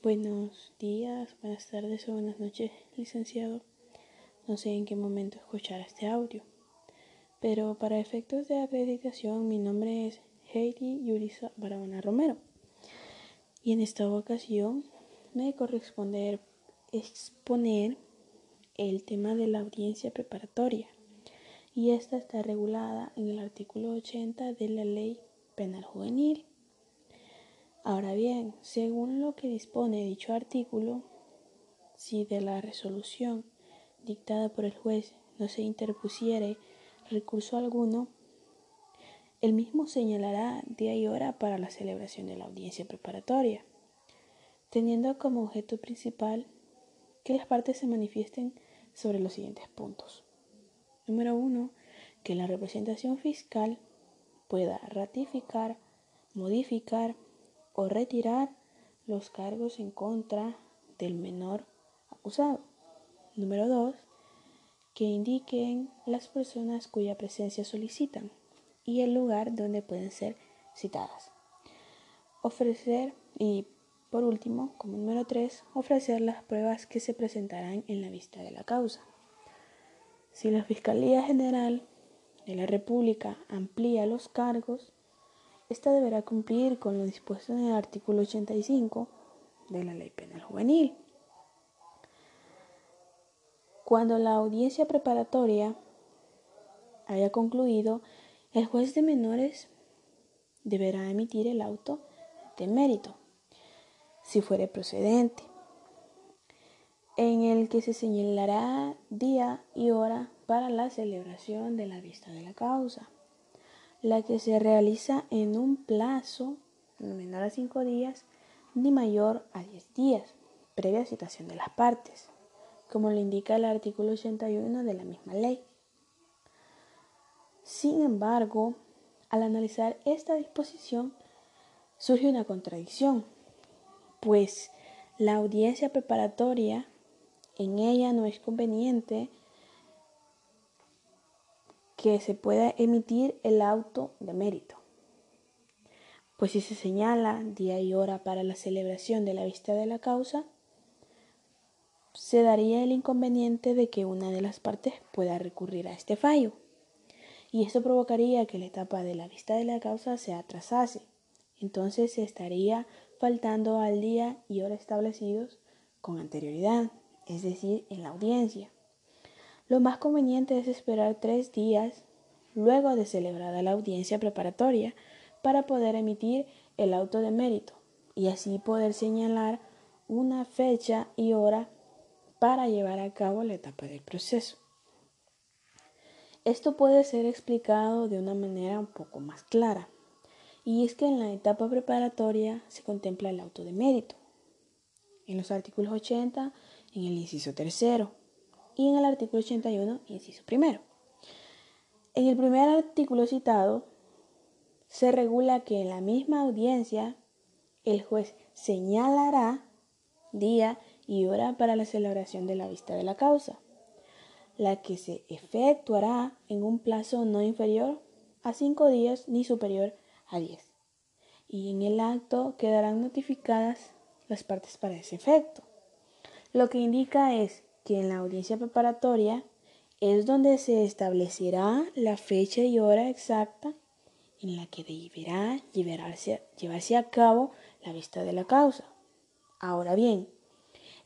Buenos días, buenas tardes o buenas noches, licenciado. No sé en qué momento escuchar este audio, pero para efectos de acreditación mi nombre es Heidi Yurisa Barahona Romero. Y en esta ocasión me corresponde exponer el tema de la audiencia preparatoria. Y esta está regulada en el artículo 80 de la Ley Penal Juvenil Ahora bien, según lo que dispone dicho artículo, si de la resolución dictada por el juez no se interpusiere recurso alguno, el mismo señalará día y hora para la celebración de la audiencia preparatoria, teniendo como objeto principal que las partes se manifiesten sobre los siguientes puntos. Número uno, que la representación fiscal pueda ratificar, modificar, o retirar los cargos en contra del menor acusado. Número 2. Que indiquen las personas cuya presencia solicitan y el lugar donde pueden ser citadas. Ofrecer y por último, como número 3, ofrecer las pruebas que se presentarán en la vista de la causa. Si la Fiscalía General de la República amplía los cargos, esta deberá cumplir con lo dispuesto en el artículo 85 de la Ley Penal Juvenil. Cuando la audiencia preparatoria haya concluido, el juez de menores deberá emitir el auto de mérito, si fuere procedente, en el que se señalará día y hora para la celebración de la vista de la causa la que se realiza en un plazo no menor a 5 días ni mayor a 10 días, previa citación de las partes, como lo indica el artículo 81 de la misma ley. Sin embargo, al analizar esta disposición, surge una contradicción, pues la audiencia preparatoria en ella no es conveniente que se pueda emitir el auto de mérito. Pues si se señala día y hora para la celebración de la vista de la causa, se daría el inconveniente de que una de las partes pueda recurrir a este fallo. Y esto provocaría que la etapa de la vista de la causa se atrasase. Entonces se estaría faltando al día y hora establecidos con anterioridad, es decir, en la audiencia. Lo más conveniente es esperar tres días luego de celebrada la audiencia preparatoria para poder emitir el auto de mérito y así poder señalar una fecha y hora para llevar a cabo la etapa del proceso. Esto puede ser explicado de una manera un poco más clara, y es que en la etapa preparatoria se contempla el auto de mérito, en los artículos 80, en el inciso tercero, y en el artículo 81, inciso primero. En el primer artículo citado, se regula que en la misma audiencia el juez señalará día y hora para la celebración de la vista de la causa, la que se efectuará en un plazo no inferior a cinco días ni superior a diez. Y en el acto quedarán notificadas las partes para ese efecto. Lo que indica es que en la audiencia preparatoria es donde se establecerá la fecha y hora exacta en la que deberá llevarse, llevarse a cabo la vista de la causa. Ahora bien,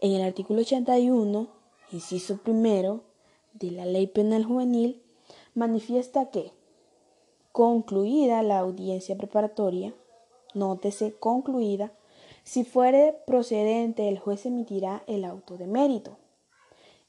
en el artículo 81, inciso primero de la Ley Penal Juvenil, manifiesta que, concluida la audiencia preparatoria, nótese concluida, si fuere procedente, el juez emitirá el auto de mérito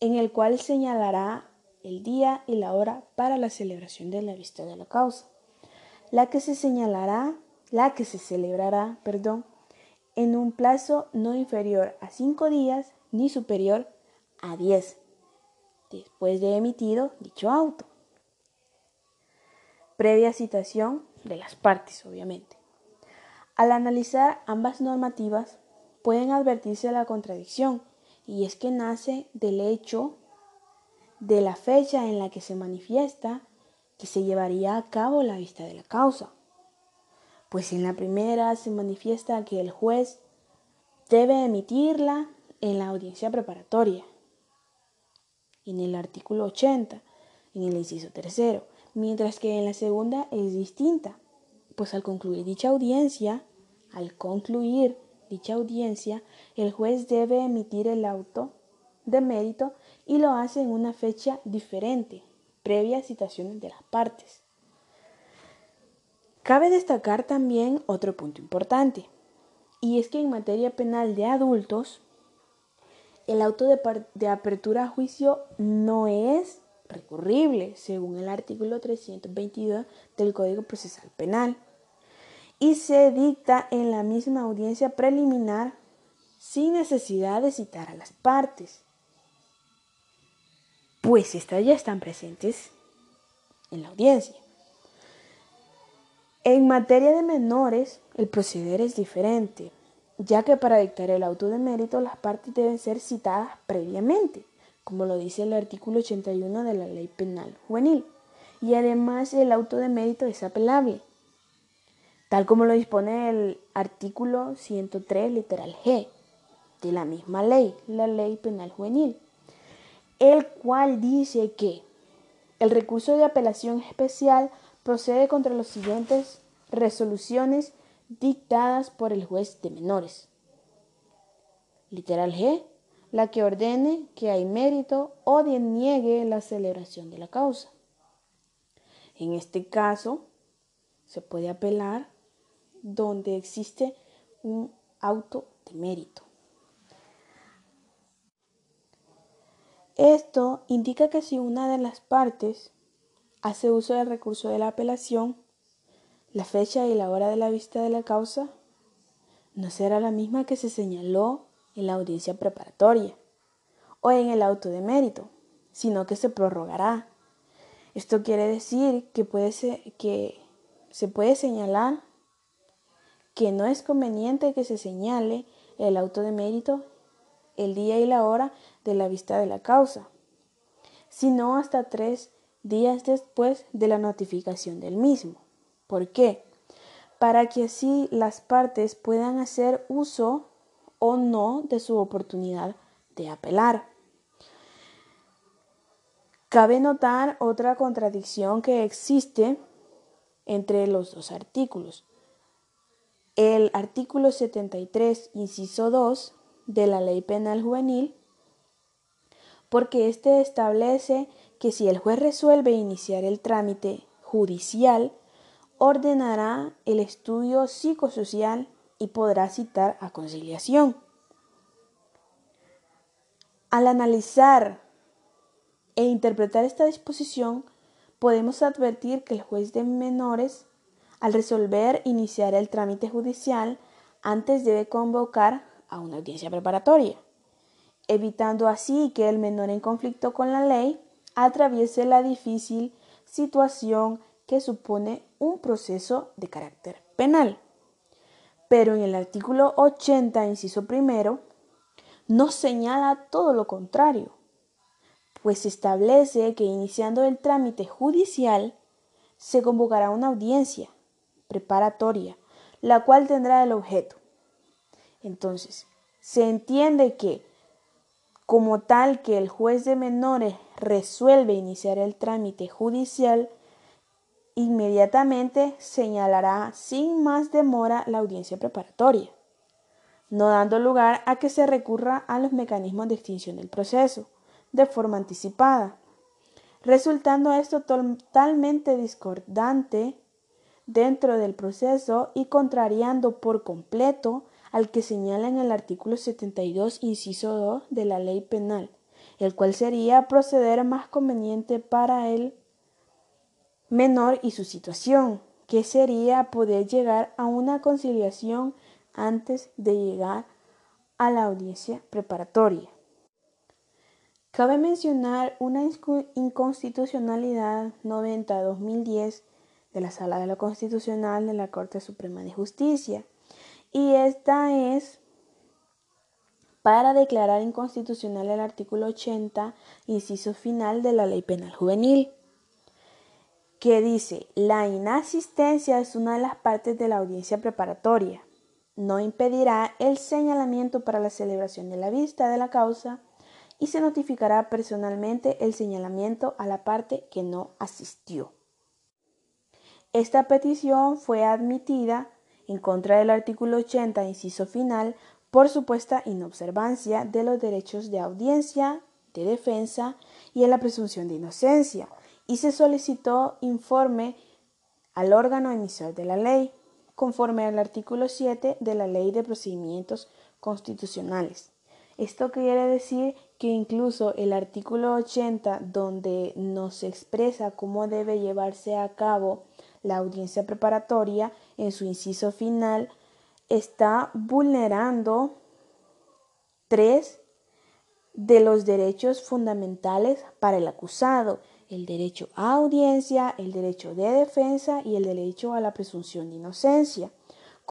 en el cual señalará el día y la hora para la celebración de la vista de la causa, la que se señalará, la que se celebrará, perdón, en un plazo no inferior a cinco días ni superior a diez, después de emitido dicho auto. Previa citación de las partes, obviamente. Al analizar ambas normativas, pueden advertirse la contradicción y es que nace del hecho de la fecha en la que se manifiesta que se llevaría a cabo la vista de la causa. Pues en la primera se manifiesta que el juez debe emitirla en la audiencia preparatoria, en el artículo 80, en el inciso tercero, mientras que en la segunda es distinta, pues al concluir dicha audiencia, al concluir dicha audiencia, el juez debe emitir el auto de mérito y lo hace en una fecha diferente, previa citación de las partes. Cabe destacar también otro punto importante, y es que en materia penal de adultos, el auto de, apertura a juicio no es recurrible, según el artículo 322 del Código Procesal Penal, y se dicta en la misma audiencia preliminar sin necesidad de citar a las partes, pues estas ya están presentes en la audiencia. En materia de menores, el proceder es diferente, ya que para dictar el auto de mérito las partes deben ser citadas previamente, como lo dice el artículo 81 de la Ley Penal Juvenil, y además el auto de mérito es apelable, tal como lo dispone el artículo 103 literal G de la misma ley, la Ley Penal Juvenil, el cual dice que el recurso de apelación especial procede contra las siguientes resoluciones dictadas por el juez de menores. Literal G, la que ordene que hay mérito o deniegue la celebración de la causa. En este caso, se puede apelar donde existe un auto de mérito. Esto indica que si una de las partes hace uso del recurso de la apelación, la fecha y la hora de la vista de la causa no será la misma que se señaló en la audiencia preparatoria o en el auto de mérito, sino que se prorrogará. Esto quiere decir que, puede que se puede señalar que no es conveniente que se señale el auto de mérito el día y la hora de la vista de la causa, sino hasta tres días después de la notificación del mismo. ¿Por qué? Para que así las partes puedan hacer uso o no de su oportunidad de apelar. Cabe notar otra contradicción que existe entre los dos artículos. El artículo 73, inciso 2 de la Ley Penal Juvenil porque éste establece que si el juez resuelve iniciar el trámite judicial, ordenará el estudio psicosocial y podrá citar a conciliación. Al analizar e interpretar esta disposición, podemos advertir que el juez de menores, al resolver iniciar el trámite judicial, antes debe convocar a una audiencia preparatoria evitando así que el menor en conflicto con la ley atraviese la difícil situación que supone un proceso de carácter penal. Pero en el artículo 80, inciso primero, no señala todo lo contrario, pues establece que iniciando el trámite judicial se convocará una audiencia preparatoria, la cual tendrá el objeto. Entonces, se entiende que como tal que el juez de menores resuelve iniciar el trámite judicial, inmediatamente señalará sin más demora la audiencia preparatoria, no dando lugar a que se recurra a los mecanismos de extinción del proceso de forma anticipada, resultando esto totalmente discordante dentro del proceso y contrariando por completo al que señala en el artículo 72, inciso 2 de la ley penal, el cual sería proceder más conveniente para el menor y su situación, que sería poder llegar a una conciliación antes de llegar a la audiencia preparatoria. Cabe mencionar una inconstitucionalidad 90-2010 de la Sala de la Constitucional de la Corte Suprema de Justicia, y esta es para declarar inconstitucional el artículo 80, inciso final de la Ley Penal Juvenil, que dice, la inasistencia es una de las partes de la audiencia preparatoria. no impedirá el señalamiento para la celebración de la vista de la causa y se notificará personalmente el señalamiento a la parte que no asistió. Esta petición fue admitida en contra del artículo 80, inciso final, por supuesta inobservancia de los derechos de audiencia, de defensa y en la presunción de inocencia, y se solicitó informe al órgano emisor de la ley, conforme al artículo 7 de la Ley de Procedimientos Constitucionales. Esto quiere decir que incluso el artículo 80, donde nos expresa cómo debe llevarse a cabo la audiencia preparatoria, en su inciso final, está vulnerando tres de los derechos fundamentales para el acusado, el derecho a audiencia, el derecho de defensa y el derecho a la presunción de inocencia.